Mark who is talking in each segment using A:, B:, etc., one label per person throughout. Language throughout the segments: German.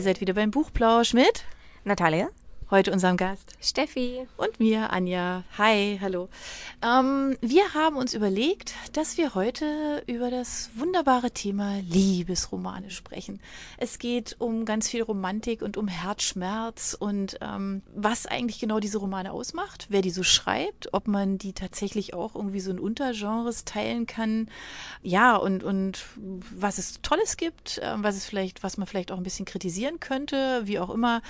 A: ihr seid wieder beim Buchplausch mit
B: Natalia.
A: Heute unserem Gast.
C: Steffi.
A: Und mir, Anja. Hi, hallo. Ähm, wir haben uns überlegt, dass wir heute über das wunderbare Thema Liebesromane sprechen. Es geht um ganz viel Romantik und um Herzschmerz und ähm, was eigentlich genau diese Romane ausmacht, wer die so schreibt, ob man die tatsächlich auch irgendwie so in Untergenres teilen kann. Ja, und, und was es Tolles gibt, äh, was es vielleicht, was man vielleicht auch ein bisschen kritisieren könnte, wie auch immer,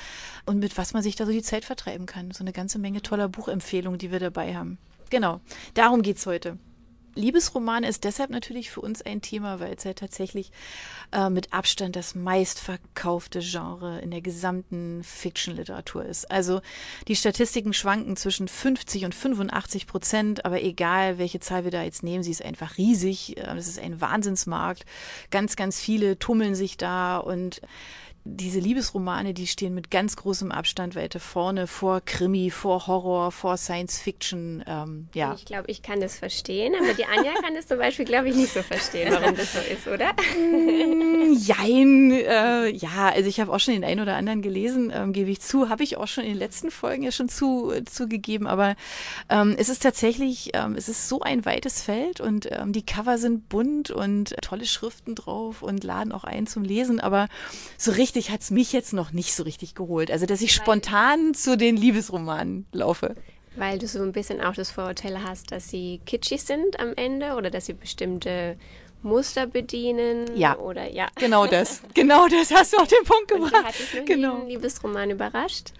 A: und mit was man sich da so die Zeit vertreiben kann. So eine ganze Menge toller Buchempfehlungen, die wir dabei haben. Genau, darum geht es heute. Liebesromane ist deshalb natürlich für uns ein Thema, weil es ja tatsächlich äh, mit Abstand das meistverkaufte Genre in der gesamten Fiction-Literatur ist. Also die Statistiken schwanken zwischen 50 und 85 Prozent, aber egal, welche Zahl wir da jetzt nehmen, sie ist einfach riesig. Äh, das ist ein Wahnsinnsmarkt. Ganz, ganz viele tummeln sich da und diese Liebesromane, die stehen mit ganz großem Abstand weiter vorne vor Krimi, vor Horror, vor Science Fiction. Ähm, ja.
C: Ich glaube, ich kann das verstehen, aber die Anja kann das zum Beispiel, glaube ich, nicht so verstehen, warum das so ist, oder?
A: Mm, jein, äh, ja, also ich habe auch schon den einen oder anderen gelesen, ähm, gebe ich zu, habe ich auch schon in den letzten Folgen ja schon zu, äh, zugegeben, aber ähm, es ist tatsächlich, ähm, es ist so ein weites Feld und ähm, die Cover sind bunt und tolle Schriften drauf und laden auch ein zum Lesen, aber so richtig richtig hat es mich jetzt noch nicht so richtig geholt. Also, dass ich Weil spontan zu den Liebesromanen laufe.
C: Weil du so ein bisschen auch das Vorurteil hast, dass sie kitschig sind am Ende oder dass sie bestimmte Muster bedienen.
A: Ja.
C: Oder ja.
A: Genau das. Genau das hast du auf den Punkt gebracht. Und
C: hat dich noch
A: genau.
C: Liebesroman überrascht?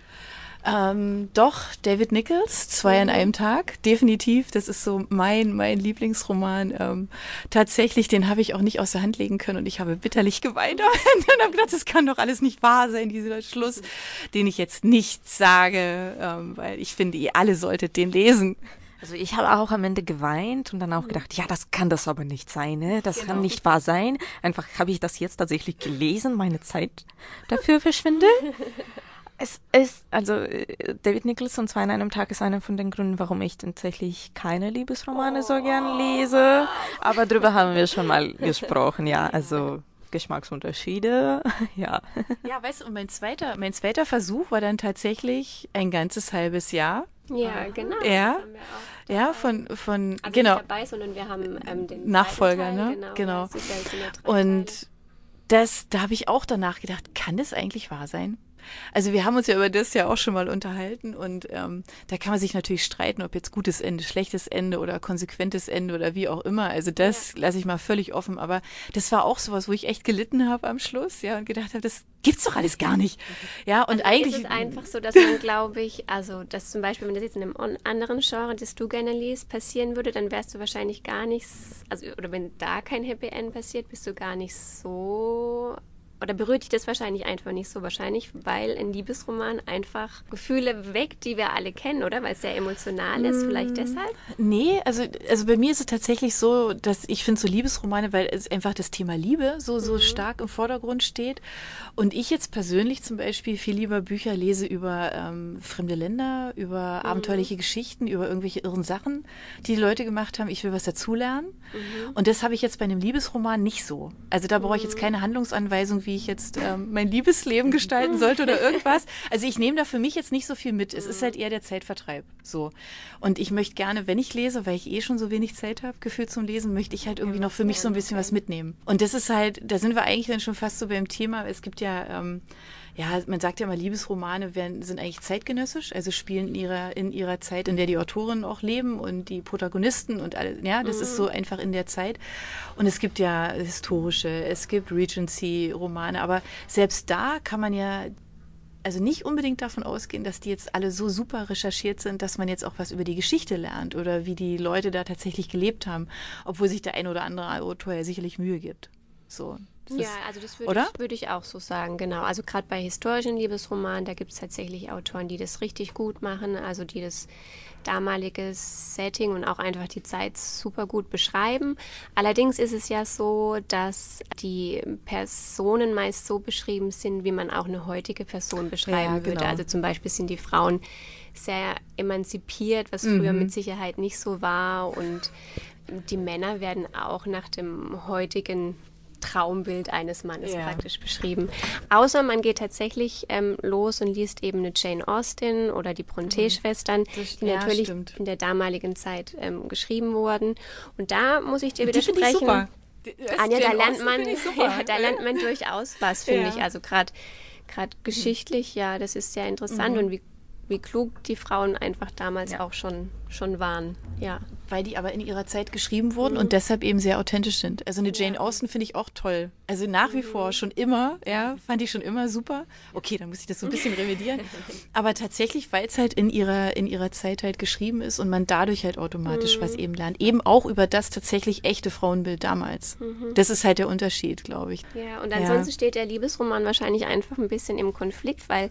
A: Ähm, doch, David Nichols, zwei mhm. an einem Tag, definitiv. Das ist so mein, mein Lieblingsroman. Ähm, tatsächlich, den habe ich auch nicht aus der Hand legen können und ich habe bitterlich geweint und habe gedacht, das kann doch alles nicht wahr sein, dieser Schluss, den ich jetzt nicht sage, ähm, weil ich finde, ihr alle solltet den lesen.
B: Also ich habe auch am Ende geweint und dann auch gedacht, ja, das kann das aber nicht sein, ne? Das genau. kann nicht wahr sein. Einfach habe ich das jetzt tatsächlich gelesen, meine Zeit dafür verschwinde. Es ist, also äh, David Nicholson zwei in einem Tag ist einer von den Gründen, warum ich tatsächlich keine Liebesromane oh. so gern lese. Aber darüber haben wir schon mal gesprochen, ja. Also Geschmacksunterschiede, ja.
A: Ja, weißt du, und mein zweiter, mein zweiter Versuch war dann tatsächlich ein ganzes halbes Jahr.
C: Ja, genau.
A: Ja, ja, von, von
C: also
A: genau.
C: Nicht dabei, sondern wir haben ähm, den
A: Nachfolger,
C: Teil,
A: ne?
C: Genau.
A: genau. Und das, da habe ich auch danach gedacht, kann das eigentlich wahr sein? Also wir haben uns ja über das ja auch schon mal unterhalten und ähm, da kann man sich natürlich streiten, ob jetzt gutes Ende, schlechtes Ende oder konsequentes Ende oder wie auch immer. Also das ja. lasse ich mal völlig offen. Aber das war auch sowas, wo ich echt gelitten habe am Schluss, ja, und gedacht habe, das gibt's doch alles gar nicht. Ja, und
C: also
A: eigentlich
C: ist es einfach so, dass man, glaube ich, also dass zum Beispiel, wenn das jetzt in einem anderen Genre, das du gerne liest, passieren würde, dann wärst du wahrscheinlich gar nichts, also oder wenn da kein Happy End passiert, bist du gar nicht so oder berührt dich das wahrscheinlich einfach nicht so wahrscheinlich, weil ein Liebesroman einfach Gefühle weckt, die wir alle kennen, oder? Weil es sehr emotional ist, vielleicht mm, deshalb?
A: Nee, also, also bei mir ist es tatsächlich so, dass ich finde so Liebesromane, weil es einfach das Thema Liebe so, so mhm. stark im Vordergrund steht. Und ich jetzt persönlich zum Beispiel viel lieber Bücher lese über ähm, fremde Länder, über mhm. abenteuerliche Geschichten, über irgendwelche irren Sachen, die die Leute gemacht haben. Ich will was dazulernen. Mhm. Und das habe ich jetzt bei einem Liebesroman nicht so. Also da brauche ich jetzt mhm. keine Handlungsanweisung, wie wie ich jetzt ähm, mein Liebesleben gestalten sollte oder irgendwas. Also ich nehme da für mich jetzt nicht so viel mit. Es ist halt eher der Zeitvertreib. So. Und ich möchte gerne, wenn ich lese, weil ich eh schon so wenig Zeit habe, gefühlt zum Lesen, möchte ich halt irgendwie noch für mich so ein bisschen was mitnehmen. Und das ist halt, da sind wir eigentlich dann schon fast so beim Thema. Es gibt ja ähm, ja, man sagt ja immer, Liebesromane werden, sind eigentlich zeitgenössisch, also spielen in ihrer, in ihrer Zeit, in der die Autoren auch leben und die Protagonisten und alles, ja, das mhm. ist so mhm. einfach in der Zeit. Und es gibt ja historische, es gibt Regency-Romane, aber selbst da kann man ja also nicht unbedingt davon ausgehen, dass die jetzt alle so super recherchiert sind, dass man jetzt auch was über die Geschichte lernt oder wie die Leute da tatsächlich gelebt haben, obwohl sich der ein oder andere Autor ja sicherlich Mühe gibt. So,
C: ja, also das würde ich, würd ich auch so sagen, genau. Also gerade bei historischen Liebesromanen, da gibt es tatsächlich Autoren, die das richtig gut machen, also die das damalige Setting und auch einfach die Zeit super gut beschreiben. Allerdings ist es ja so, dass die Personen meist so beschrieben sind, wie man auch eine heutige Person beschreiben ja, genau. würde. Also zum Beispiel sind die Frauen sehr emanzipiert, was früher mhm. mit Sicherheit nicht so war und die Männer werden auch nach dem heutigen Traumbild eines Mannes ja. praktisch beschrieben. Außer man geht tatsächlich ähm, los und liest eben eine Jane Austen oder die Bronte-Schwestern, die ja, natürlich stimmt. in der damaligen Zeit ähm, geschrieben wurden. Und da muss ich dir widersprechen. Ich super. Anja, da lernt man, ja, da lernt man durchaus was, finde ich. Also gerade gerade geschichtlich, ja, das ist sehr interessant mhm. und wie wie klug die Frauen einfach damals ja. auch schon, schon waren. Ja.
A: Weil die aber in ihrer Zeit geschrieben wurden mhm. und deshalb eben sehr authentisch sind. Also eine Jane ja. Austen finde ich auch toll. Also nach wie mhm. vor schon immer, ja, fand ich schon immer super. Okay, dann muss ich das so ein bisschen revidieren. aber tatsächlich, weil es halt in ihrer, in ihrer Zeit halt geschrieben ist und man dadurch halt automatisch mhm. was eben lernt. Eben auch über das tatsächlich echte Frauenbild damals. Mhm. Das ist halt der Unterschied, glaube ich.
C: Ja, und ansonsten ja. steht der Liebesroman wahrscheinlich einfach ein bisschen im Konflikt, weil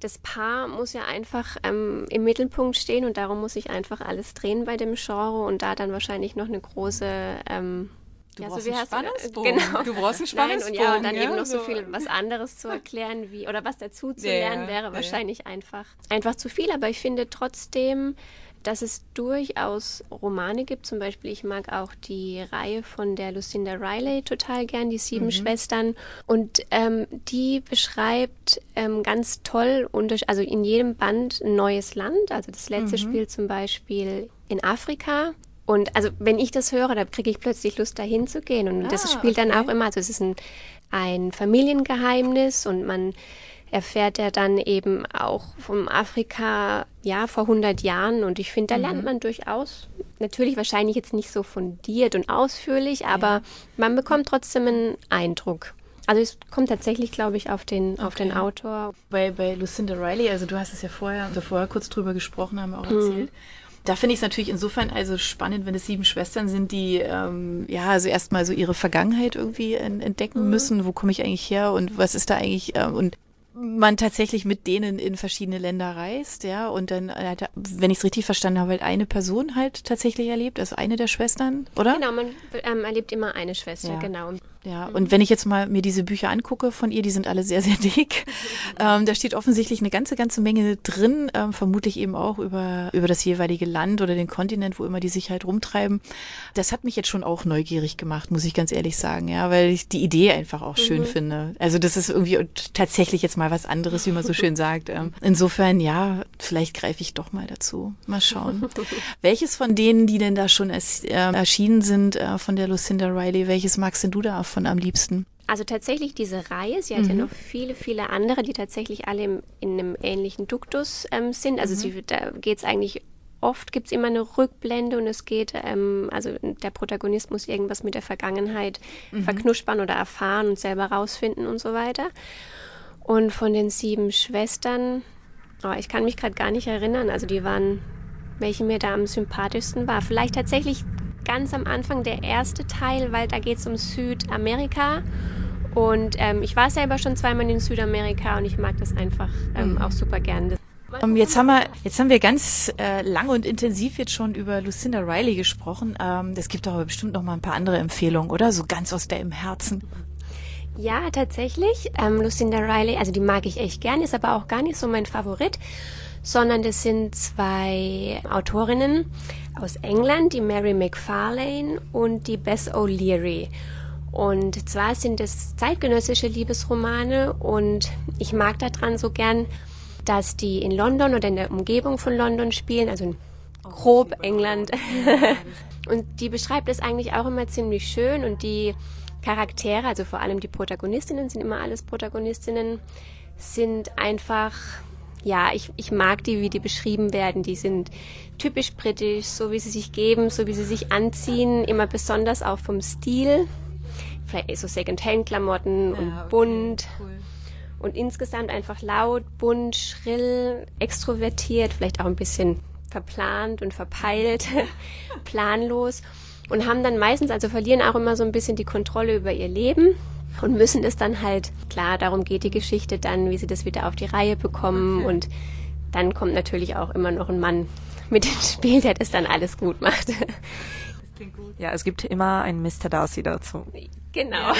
C: das Paar muss ja einfach ähm, im Mittelpunkt stehen und darum muss ich einfach alles drehen bei dem Genre und da dann wahrscheinlich noch eine große ähm,
A: Du ja, brauchst so einen Spannungsbogen. Genau. Du brauchst einen Spannungsbogen.
C: Nein, und ja, und dann ja, eben noch so, so viel was anderes zu erklären, wie oder was dazu zu lernen, wäre wahrscheinlich einfach, einfach zu viel. Aber ich finde trotzdem, dass es durchaus Romane gibt. Zum Beispiel, ich mag auch die Reihe von der Lucinda Riley total gern, die Sieben mhm. Schwestern. Und ähm, die beschreibt ähm, ganz toll, also in jedem Band ein neues Land. Also das letzte mhm. spielt zum Beispiel in Afrika. Und also wenn ich das höre, da kriege ich plötzlich Lust, dahin zu gehen. Und ah, das spielt okay. dann auch immer, also es ist ein, ein Familiengeheimnis und man erfährt er dann eben auch vom Afrika, ja, vor 100 Jahren. Und ich finde, da mhm. lernt man durchaus, natürlich wahrscheinlich jetzt nicht so fundiert und ausführlich, aber ja. man bekommt trotzdem einen Eindruck. Also es kommt tatsächlich, glaube ich, auf den, okay. auf den Autor.
A: Bei, bei Lucinda Riley, also du hast es ja vorher, wir vorher kurz drüber gesprochen haben, auch erzählt. Mhm. Da finde ich es natürlich insofern also spannend, wenn es sieben Schwestern sind, die ähm, ja also erstmal so ihre Vergangenheit irgendwie entdecken mhm. müssen. Wo komme ich eigentlich her und was ist da eigentlich? Äh, und man tatsächlich mit denen in verschiedene Länder reist, ja, und dann, wenn ich es richtig verstanden habe, halt eine Person halt tatsächlich erlebt, also eine der Schwestern, oder?
C: Genau, man ähm, erlebt immer eine Schwester, ja. genau.
A: Ja, und wenn ich jetzt mal mir diese Bücher angucke von ihr, die sind alle sehr, sehr dick. Ähm, da steht offensichtlich eine ganze, ganze Menge drin, ähm, vermutlich eben auch über, über das jeweilige Land oder den Kontinent, wo immer die sich halt rumtreiben. Das hat mich jetzt schon auch neugierig gemacht, muss ich ganz ehrlich sagen, ja, weil ich die Idee einfach auch schön mhm. finde. Also das ist irgendwie tatsächlich jetzt mal was anderes, wie man so schön sagt. Ähm, insofern, ja, vielleicht greife ich doch mal dazu. Mal schauen. welches von denen, die denn da schon es, äh, erschienen sind, äh, von der Lucinda Riley, welches magst denn du da davon am liebsten?
C: Also tatsächlich diese Reihe, sie hat mhm. ja noch viele, viele andere, die tatsächlich alle im, in einem ähnlichen Duktus ähm, sind. Also mhm. sie, da geht es eigentlich oft gibt es immer eine Rückblende und es geht, ähm, also der Protagonist muss irgendwas mit der Vergangenheit mhm. verknuspern oder erfahren und selber rausfinden und so weiter. Und von den sieben Schwestern, oh, ich kann mich gerade gar nicht erinnern, also die waren, welche mir da am sympathischsten war. Vielleicht tatsächlich ganz am Anfang der erste Teil, weil da geht es um Südamerika. Und ähm, ich war selber schon zweimal in Südamerika und ich mag das einfach ähm, mhm. auch super gern.
A: Ähm, jetzt haben wir, jetzt haben wir ganz äh, lang und intensiv jetzt schon über Lucinda Riley gesprochen. Ähm, es gibt aber bestimmt noch mal ein paar andere Empfehlungen, oder? So ganz aus der im Herzen.
C: Ja, tatsächlich. Ähm, Lucinda Riley, also die mag ich echt gern, ist aber auch gar nicht so mein Favorit, sondern das sind zwei Autorinnen, aus England, die Mary McFarlane und die Bess O'Leary. Und zwar sind es zeitgenössische Liebesromane und ich mag daran so gern, dass die in London oder in der Umgebung von London spielen, also grob England. und die beschreibt es eigentlich auch immer ziemlich schön und die Charaktere, also vor allem die Protagonistinnen, sind immer alles Protagonistinnen, sind einfach ja, ich, ich mag die, wie die beschrieben werden. Die sind typisch britisch, so wie sie sich geben, so wie sie sich anziehen, immer besonders auch vom Stil. Vielleicht so Second-Hand-Klamotten ja, und okay, bunt. Cool. Und insgesamt einfach laut, bunt, schrill, extrovertiert, vielleicht auch ein bisschen verplant und verpeilt, planlos. Und haben dann meistens, also verlieren auch immer so ein bisschen die Kontrolle über ihr Leben und müssen es dann halt, klar, darum geht die Geschichte dann, wie sie das wieder auf die Reihe bekommen okay. und dann kommt natürlich auch immer noch ein Mann mit ins Spiel, der das dann alles gut macht.
B: Ja, es gibt immer einen Mr. Darcy dazu.
C: Genau.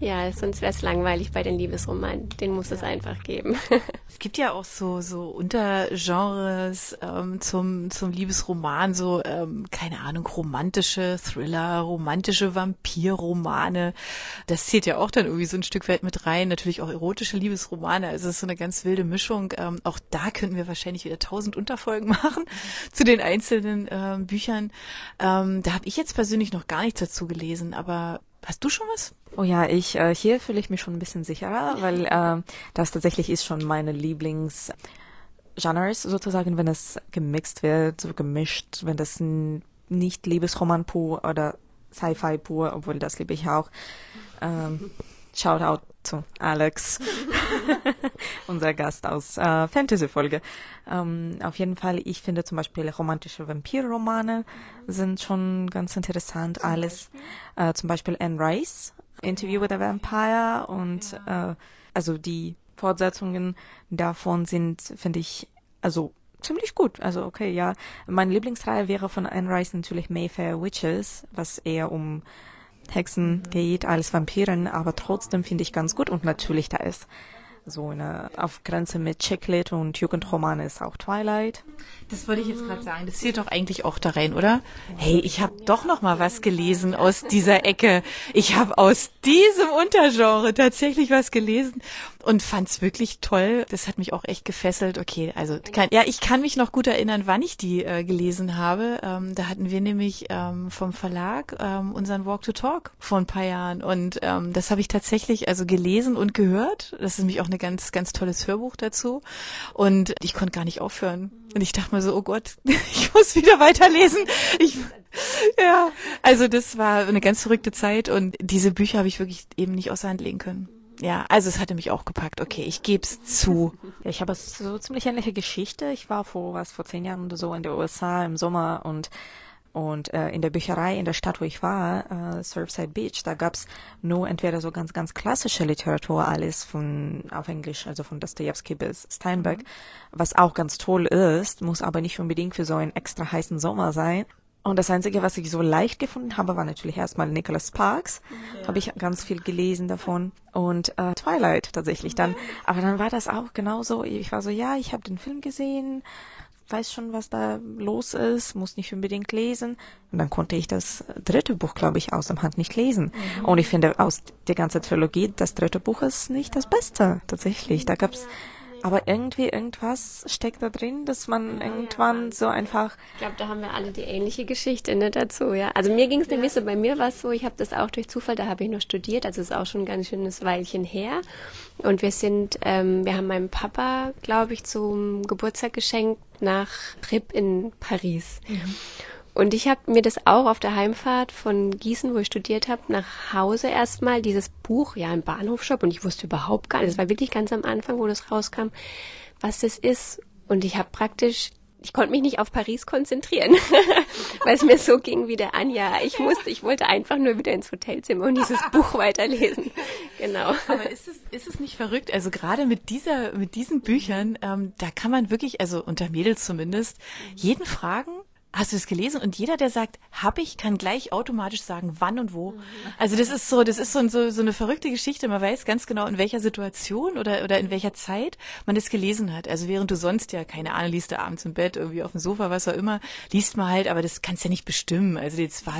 C: Ja, ja sonst wäre es langweilig bei den Liebesromanen. Den muss ja. es einfach geben.
A: Es gibt ja auch so so Untergenres ähm, zum zum Liebesroman, so ähm, keine Ahnung romantische Thriller, romantische Vampirromane. Das zählt ja auch dann irgendwie so ein Stück weit mit rein. Natürlich auch erotische Liebesromane. Also es ist so eine ganz wilde Mischung. Ähm, auch da könnten wir wahrscheinlich wieder tausend Unterfolgen machen zu den einzelnen ähm, Büchern. Ähm, da habe ich jetzt persönlich noch gar nichts dazu gelesen, aber Hast du schon was?
B: Oh ja, ich äh, hier fühle ich mich schon ein bisschen sicherer, weil äh, das tatsächlich ist schon meine Lieblings Genres sozusagen, wenn es gemixt wird, so gemischt, wenn das nicht Liebesroman pur oder Sci-Fi pur, obwohl das liebe ich auch. Ähm, Shoutout zu Alex, unser Gast aus äh, Fantasy-Folge. Ähm, auf jeden Fall, ich finde zum Beispiel romantische Vampirromane sind schon ganz interessant. Zum Alles, Beispiel? Äh, zum Beispiel Anne Rice, Interview with a Vampire und ja. äh, also die Fortsetzungen davon sind, finde ich, also ziemlich gut. Also okay, ja. Meine Lieblingsreihe wäre von Anne Rice natürlich Mayfair Witches, was eher um Hexen geht als Vampiren, aber trotzdem finde ich ganz gut und natürlich da ist so eine auf Grenze mit Chicklit und Jugendromane ist auch Twilight.
A: Das wollte ich jetzt gerade sagen. Das zählt doch eigentlich auch da rein, oder? Hey, ich habe doch noch mal was gelesen aus dieser Ecke. Ich habe aus diesem Untergenre tatsächlich was gelesen und fand's wirklich toll. Das hat mich auch echt gefesselt. Okay, also kann, ja, ich kann mich noch gut erinnern, wann ich die äh, gelesen habe. Ähm, da hatten wir nämlich ähm, vom Verlag ähm, unseren Walk to Talk vor ein paar Jahren und ähm, das habe ich tatsächlich also gelesen und gehört. Das ist nämlich auch eine ganz ganz tolles Hörbuch dazu und ich konnte gar nicht aufhören. Und ich dachte mir so, oh Gott, ich muss wieder weiterlesen. Ich, ja, also das war eine ganz verrückte Zeit und diese Bücher habe ich wirklich eben nicht außer Hand legen können. Ja, also es hatte mich auch gepackt. Okay, ich geb's zu.
B: Ja, ich habe so ziemlich ähnliche Geschichte. Ich war vor was vor zehn Jahren oder so in der USA im Sommer und und äh, in der Bücherei in der Stadt, wo ich war, äh, Surfside Beach, da gab's nur entweder so ganz, ganz klassische Literatur, alles von auf Englisch, also von Dostoevsky bis Steinbeck, mhm. was auch ganz toll ist, muss aber nicht unbedingt für so einen extra heißen Sommer sein. Und das Einzige, was ich so leicht gefunden habe, war natürlich erstmal Nicholas Sparks. Ja. Habe ich ganz viel gelesen davon. Und äh, Twilight tatsächlich dann. Aber dann war das auch genauso. Ich war so, ja, ich habe den Film gesehen, weiß schon, was da los ist, muss nicht unbedingt lesen. Und dann konnte ich das dritte Buch, glaube ich, aus dem Hand nicht lesen. Mhm. Und ich finde, aus der ganzen Trilogie, das dritte Buch ist nicht das Beste, tatsächlich. Da gab's aber irgendwie irgendwas steckt da drin, dass man ja, irgendwann ja. so einfach.
C: Ich glaube, da haben wir alle die ähnliche Geschichte ne, dazu, ja. Also mir ging es nämlich so, bei mir war es so, ich habe das auch durch Zufall, da habe ich noch studiert, also ist auch schon ein ganz schönes Weilchen her. Und wir sind, ähm, wir haben meinem Papa, glaube ich, zum Geburtstag geschenkt nach Trip in Paris. Mhm. Und ich habe mir das auch auf der Heimfahrt von Gießen, wo ich studiert habe, nach Hause erstmal dieses Buch, ja, im Bahnhofshop und ich wusste überhaupt gar nicht, das war wirklich ganz am Anfang, wo das rauskam, was das ist. Und ich habe praktisch, ich konnte mich nicht auf Paris konzentrieren, weil es mir so ging wie der Anja. Ich musste, ich wollte einfach nur wieder ins Hotelzimmer und dieses Buch weiterlesen. Genau.
A: Aber ist es, ist es nicht verrückt? Also gerade mit dieser, mit diesen Büchern, ähm, da kann man wirklich, also unter Mädels zumindest, jeden fragen, Hast du es gelesen? Und jeder, der sagt, hab ich, kann gleich automatisch sagen, wann und wo. Also das ist so, das ist so, so, so eine verrückte Geschichte. Man weiß ganz genau, in welcher Situation oder, oder in welcher Zeit man das gelesen hat. Also während du sonst ja, keine Ahnung, liest du abends im Bett, irgendwie auf dem Sofa, was auch immer, liest man halt, aber das kannst ja nicht bestimmen. Also jetzt war,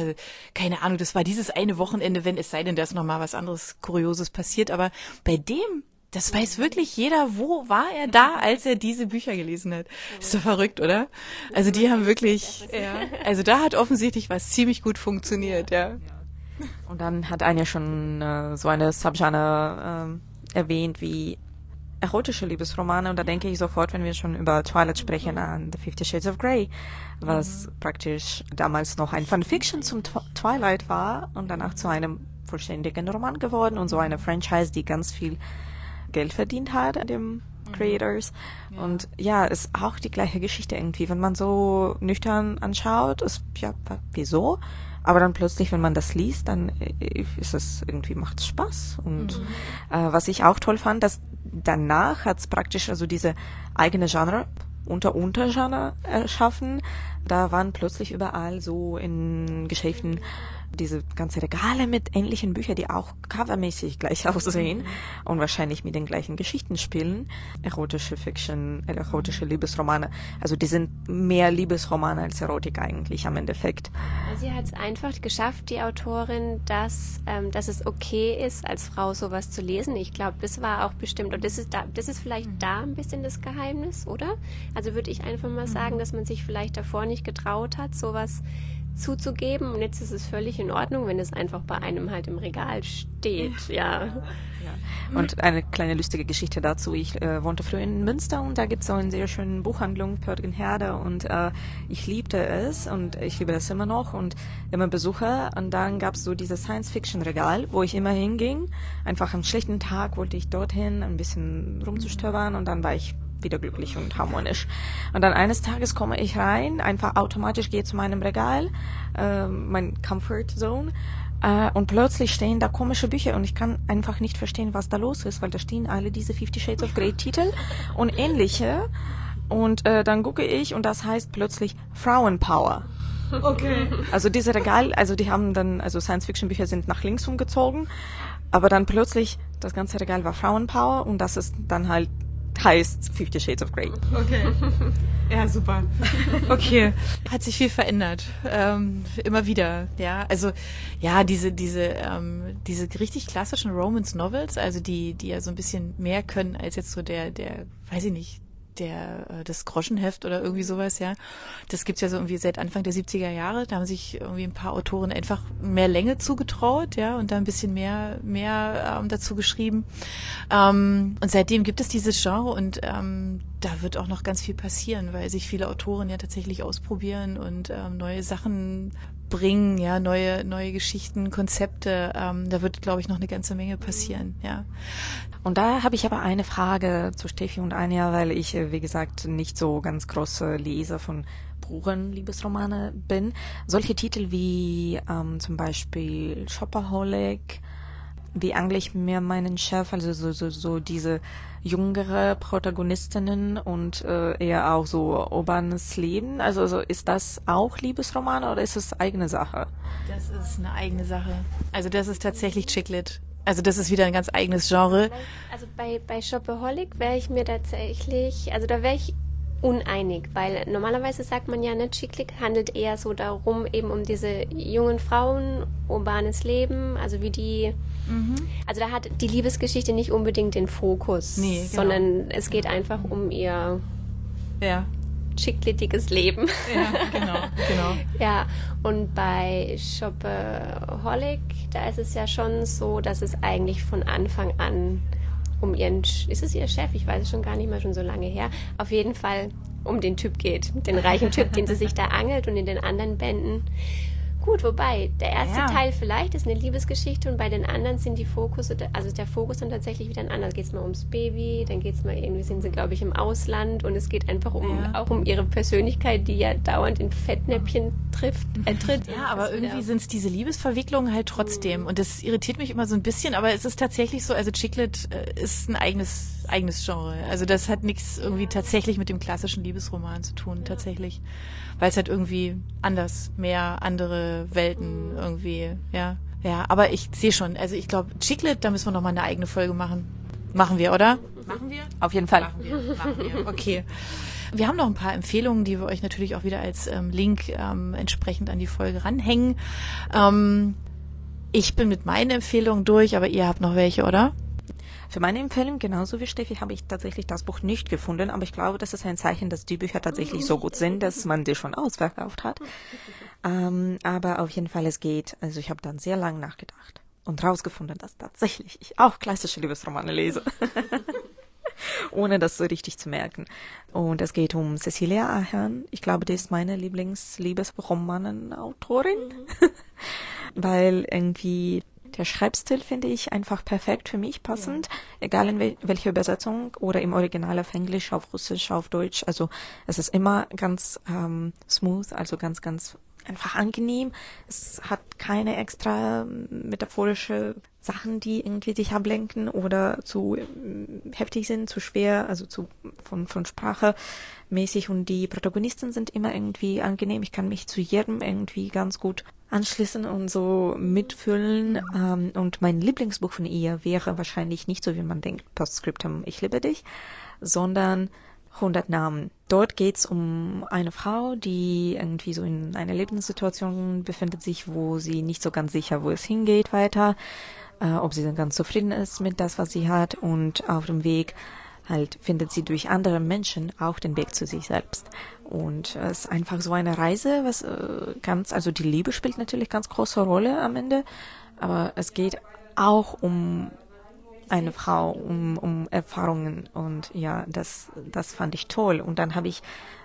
A: keine Ahnung, das war dieses eine Wochenende, wenn es sei denn, dass noch mal was anderes Kurioses passiert. Aber bei dem, das weiß wirklich jeder, wo war er da, als er diese Bücher gelesen hat. Ist doch verrückt, oder? Also die haben wirklich, ja, also da hat offensichtlich was ziemlich gut funktioniert, ja.
B: Und dann hat Anja schon äh, so eine Subgenre äh, erwähnt wie erotische Liebesromane und da denke ich sofort, wenn wir schon über Twilight sprechen, an The Fifty Shades of Grey, was mhm. praktisch damals noch ein Fanfiction zum Tw Twilight war und danach zu einem vollständigen Roman geworden und so eine Franchise, die ganz viel Geld verdient hat an dem mhm. Creators. Ja. Und ja, ist auch die gleiche Geschichte irgendwie. Wenn man so nüchtern anschaut, ist ja, wieso? Aber dann plötzlich, wenn man das liest, dann äh, ist es irgendwie macht Spaß. Und mhm. äh, was ich auch toll fand, dass danach hat es praktisch also diese eigene Genre unter Untergenre erschaffen, Da waren plötzlich überall so in Geschäften diese ganze Regale mit ähnlichen Büchern, die auch covermäßig gleich aussehen mhm. und wahrscheinlich mit den gleichen Geschichten spielen. Erotische Fiction, erotische Liebesromane. Also die sind mehr Liebesromane als Erotik eigentlich am Endeffekt.
C: Sie hat es einfach geschafft, die Autorin, dass, ähm, dass es okay ist, als Frau sowas zu lesen. Ich glaube, das war auch bestimmt, und das ist, da, das ist vielleicht mhm. da ein bisschen das Geheimnis, oder? Also würde ich einfach mal mhm. sagen, dass man sich vielleicht davor nicht getraut hat, sowas zuzugeben. Und jetzt ist es völlig in Ordnung, wenn es einfach bei einem halt im Regal steht, ja. ja.
B: Und eine kleine lustige Geschichte dazu. Ich äh, wohnte früher in Münster und da gibt es so eine sehr schöne Buchhandlung, Pörtgen Herde. Und äh, ich liebte es und ich liebe das immer noch und immer Besucher. Und dann gab es so dieses Science-Fiction-Regal, wo ich immer hinging. Einfach am schlechten Tag wollte ich dorthin, ein bisschen rumzustöbern und dann war ich wieder glücklich und harmonisch. Und dann eines Tages komme ich rein, einfach automatisch gehe zu meinem Regal, äh, mein Comfort Zone, äh, und plötzlich stehen da komische Bücher und ich kann einfach nicht verstehen, was da los ist, weil da stehen alle diese Fifty Shades of Grey Titel und ähnliche. Und äh, dann gucke ich und das heißt plötzlich Frauenpower. Okay. Also diese Regal, also die haben dann, also Science-Fiction-Bücher sind nach links umgezogen, aber dann plötzlich das ganze Regal war Frauenpower und das ist dann halt heißt Fifty Shades of Grey.
A: Okay. Ja, super. Okay. Hat sich viel verändert. Ähm, immer wieder, ja. Also, ja, diese, diese, ähm, diese richtig klassischen Romance Novels, also die, die ja so ein bisschen mehr können als jetzt so der, der, weiß ich nicht, der äh, das Groschenheft oder irgendwie sowas, ja. Das gibt's ja so irgendwie seit Anfang der 70er Jahre. Da haben sich irgendwie ein paar Autoren einfach mehr Länge zugetraut, ja, und da ein bisschen mehr, mehr ähm, dazu geschrieben. Ähm, und seitdem gibt es dieses Genre und ähm, da wird auch noch ganz viel passieren, weil sich viele Autoren ja tatsächlich ausprobieren und ähm, neue Sachen bringen, ja, neue, neue Geschichten, Konzepte. Ähm, da wird, glaube ich, noch eine ganze Menge passieren, ja.
B: Und da habe ich aber eine Frage zu Steffi und Anja, weil ich, äh, wie gesagt, nicht so ganz große Leser von Buchen Liebesromane bin. Solche Titel wie ähm, zum Beispiel Shopaholic, wie eigentlich mir meinen Chef, also so, so, so diese jüngere Protagonistinnen und äh, eher auch so urbanes Leben. Also so, ist das auch Liebesromane oder ist es eigene Sache?
A: Das ist eine eigene Sache. Also das ist tatsächlich Chicklit. Also das ist wieder ein ganz eigenes Genre.
C: Also bei, bei Shopaholic wäre ich mir tatsächlich, also da wäre ich uneinig, weil normalerweise sagt man ja, ne, Chicklick handelt eher so darum, eben um diese jungen Frauen, urbanes Leben, also wie die, mhm. also da hat die Liebesgeschichte nicht unbedingt den Fokus, nee, genau. sondern es geht einfach um ihr ja chicklitiges Leben. Ja, genau, genau. ja, und bei Shopaholic, da ist es ja schon so, dass es eigentlich von Anfang an um ihren, ist es ihr Chef? Ich weiß es schon gar nicht mehr, schon so lange her. Auf jeden Fall um den Typ geht, den reichen Typ, den sie sich da angelt und in den anderen Bänden Gut, wobei der erste ja. Teil vielleicht ist eine Liebesgeschichte und bei den anderen sind die Fokus, also der Fokus dann tatsächlich wieder ein anderer. Geht es mal ums Baby, dann geht es mal irgendwie, sind sie glaube ich im Ausland und es geht einfach um ja. auch um ihre Persönlichkeit, die ja dauernd in Fettnäppchen trifft, äh, tritt.
A: Ja, aber irgendwie sind es diese Liebesverwicklungen halt trotzdem mhm. und das irritiert mich immer so ein bisschen, aber es ist tatsächlich so, also Chicklet äh, ist ein eigenes eigenes Genre. Also das hat nichts irgendwie tatsächlich mit dem klassischen Liebesroman zu tun, ja. tatsächlich weil es halt irgendwie anders, mehr andere Welten irgendwie, ja. Ja, aber ich sehe schon, also ich glaube, Chiclet, da müssen wir noch mal eine eigene Folge machen. Machen wir, oder?
B: Machen wir? Auf jeden Fall.
A: Machen wir, machen wir. Okay. Wir haben noch ein paar Empfehlungen, die wir euch natürlich auch wieder als ähm, Link ähm, entsprechend an die Folge ranhängen. Ähm, ich bin mit meinen Empfehlungen durch, aber ihr habt noch welche, oder?
B: Für meine Empfehlung, genauso wie Steffi, habe ich tatsächlich das Buch nicht gefunden, aber ich glaube, das ist ein Zeichen, dass die Bücher tatsächlich so gut sind, dass man die schon ausverkauft hat. Ähm, aber auf jeden Fall, es geht. Also ich habe dann sehr lange nachgedacht und rausgefunden, dass tatsächlich ich auch klassische Liebesromane lese. ohne das so richtig zu merken. Und es geht um Cecilia Ahern. Ich glaube, die ist meine Lieblings-Liebesromanen-Autorin, mhm. weil irgendwie der Schreibstil finde ich einfach perfekt für mich passend, ja. egal in wel welcher Übersetzung oder im Original auf Englisch, auf Russisch, auf Deutsch. Also es ist immer ganz ähm, smooth, also ganz, ganz einfach angenehm. Es hat keine extra metaphorische Sachen, die irgendwie dich ablenken oder zu ähm, heftig sind, zu schwer, also zu von, von Sprache mäßig und die Protagonisten sind immer irgendwie angenehm. Ich kann mich zu jedem irgendwie ganz gut anschließen und so mitfühlen. Ähm, und mein Lieblingsbuch von ihr wäre wahrscheinlich nicht so, wie man denkt, Postscriptum, ich liebe dich, sondern 100 Namen. Dort geht's um eine Frau, die irgendwie so in einer Lebenssituation befindet sich, wo sie nicht so ganz sicher, wo es hingeht weiter, äh, ob sie dann ganz zufrieden ist mit das, was sie hat und auf dem Weg halt findet sie durch andere Menschen auch den Weg zu sich selbst. Und es ist einfach so eine Reise, was äh, ganz, also die Liebe spielt natürlich ganz große Rolle am Ende, aber es geht auch um eine Frau, um, um Erfahrungen und ja, das, das fand ich toll. Und dann habe ich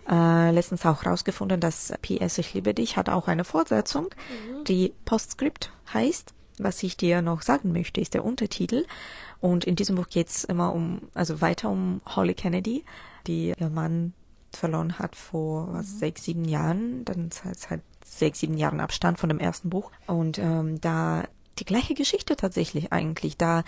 B: äh, letztens auch rausgefunden, dass PS Ich liebe dich hat auch eine Fortsetzung, mhm. die Postscript heißt. Was ich dir noch sagen möchte, ist der Untertitel. Und in diesem Buch geht es immer um, also weiter um Holly Kennedy, die ihr Mann verloren hat vor was, mhm. sechs, sieben Jahren. Dann ist halt sechs, sieben Jahren Abstand von dem ersten Buch. Und ähm, da die gleiche Geschichte tatsächlich eigentlich. Da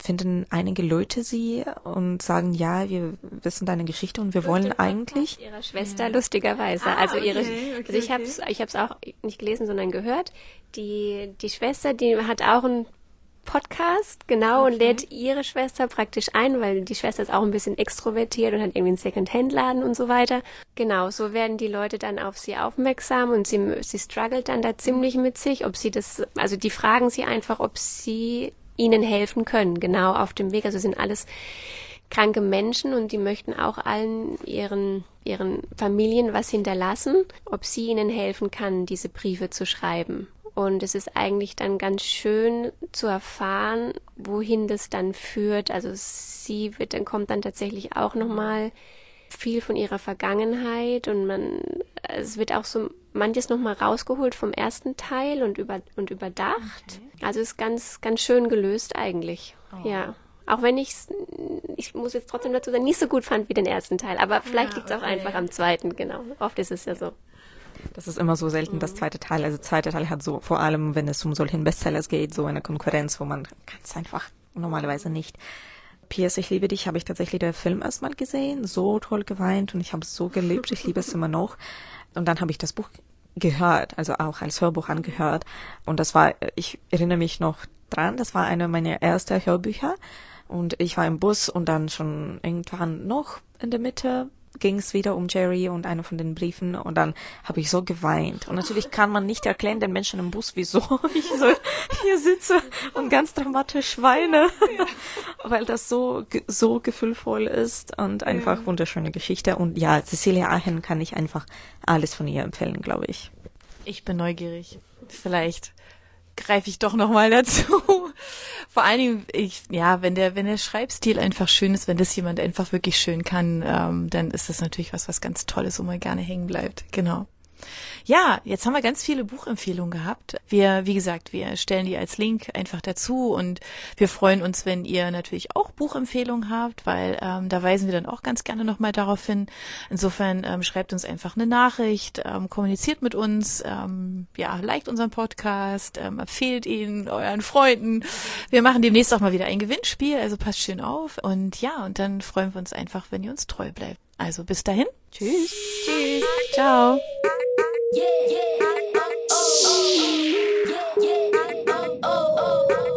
B: finden einige Leute sie und sagen, ja, wir wissen deine Geschichte und wir wollen eigentlich.
C: Ihrer Schwester, lustigerweise. Ah, also ihre, okay, okay, also ich habe es ich hab's auch nicht gelesen, sondern gehört. Die, die Schwester, die hat auch ein Podcast, genau, okay. und lädt ihre Schwester praktisch ein, weil die Schwester ist auch ein bisschen extrovertiert und hat irgendwie einen Second-Hand-Laden und so weiter. Genau, so werden die Leute dann auf sie aufmerksam und sie, sie struggelt dann da ziemlich mit sich, ob sie das, also die fragen sie einfach, ob sie ihnen helfen können, genau auf dem Weg. Also sind alles kranke Menschen und die möchten auch allen ihren, ihren Familien was hinterlassen, ob sie ihnen helfen kann, diese Briefe zu schreiben. Und es ist eigentlich dann ganz schön zu erfahren, wohin das dann führt. Also sie wird dann kommt dann tatsächlich auch nochmal viel von ihrer Vergangenheit und man es wird auch so manches nochmal rausgeholt vom ersten Teil und über und überdacht. Okay. Also ist ganz ganz schön gelöst eigentlich. Oh. Ja. Auch wenn ich ich muss jetzt trotzdem dazu sagen, nicht so gut fand wie den ersten Teil, aber vielleicht ja, liegt es auch okay. einfach am zweiten, genau. Oft ist es ja so.
B: Das ist immer so selten, das zweite Teil. Also zweite Teil hat so, vor allem wenn es um solchen Bestsellers geht, so eine Konkurrenz, wo man es einfach normalerweise nicht. P.S. Ich liebe dich habe ich tatsächlich der Film erstmal gesehen, so toll geweint und ich habe es so geliebt, ich liebe es immer noch. Und dann habe ich das Buch gehört, also auch als Hörbuch angehört. Und das war, ich erinnere mich noch dran, das war eine meiner ersten Hörbücher. Und ich war im Bus und dann schon irgendwann noch in der Mitte ging es wieder um Jerry und einer von den Briefen und dann habe ich so geweint. Und natürlich kann man nicht erklären den Menschen im Bus, wieso ich so hier sitze und ganz dramatisch weine, ja. weil das so so gefühlvoll ist und einfach ja. wunderschöne Geschichte. Und ja, Cecilia Ahen kann ich einfach alles von ihr empfehlen, glaube ich.
A: Ich bin neugierig. Vielleicht greife ich doch nochmal dazu. Vor allen Dingen, ich, ja, wenn der, wenn der Schreibstil einfach schön ist, wenn das jemand einfach wirklich schön kann, ähm, dann ist das natürlich was, was ganz Tolles, wo man gerne hängen bleibt. Genau. Ja, jetzt haben wir ganz viele Buchempfehlungen gehabt. Wir, wie gesagt, wir stellen die als Link einfach dazu und wir freuen uns, wenn ihr natürlich auch Buchempfehlungen habt, weil ähm, da weisen wir dann auch ganz gerne nochmal darauf hin. Insofern ähm, schreibt uns einfach eine Nachricht, ähm, kommuniziert mit uns, ähm, ja, liked unseren Podcast, ähm, empfehlt ihn euren Freunden. Wir machen demnächst auch mal wieder ein Gewinnspiel, also passt schön auf. Und ja, und dann freuen wir uns einfach, wenn ihr uns treu bleibt. Also bis dahin. Tschüss.
C: Tschüss. Ciao. Yeah, yeah. Oh, oh. Oh,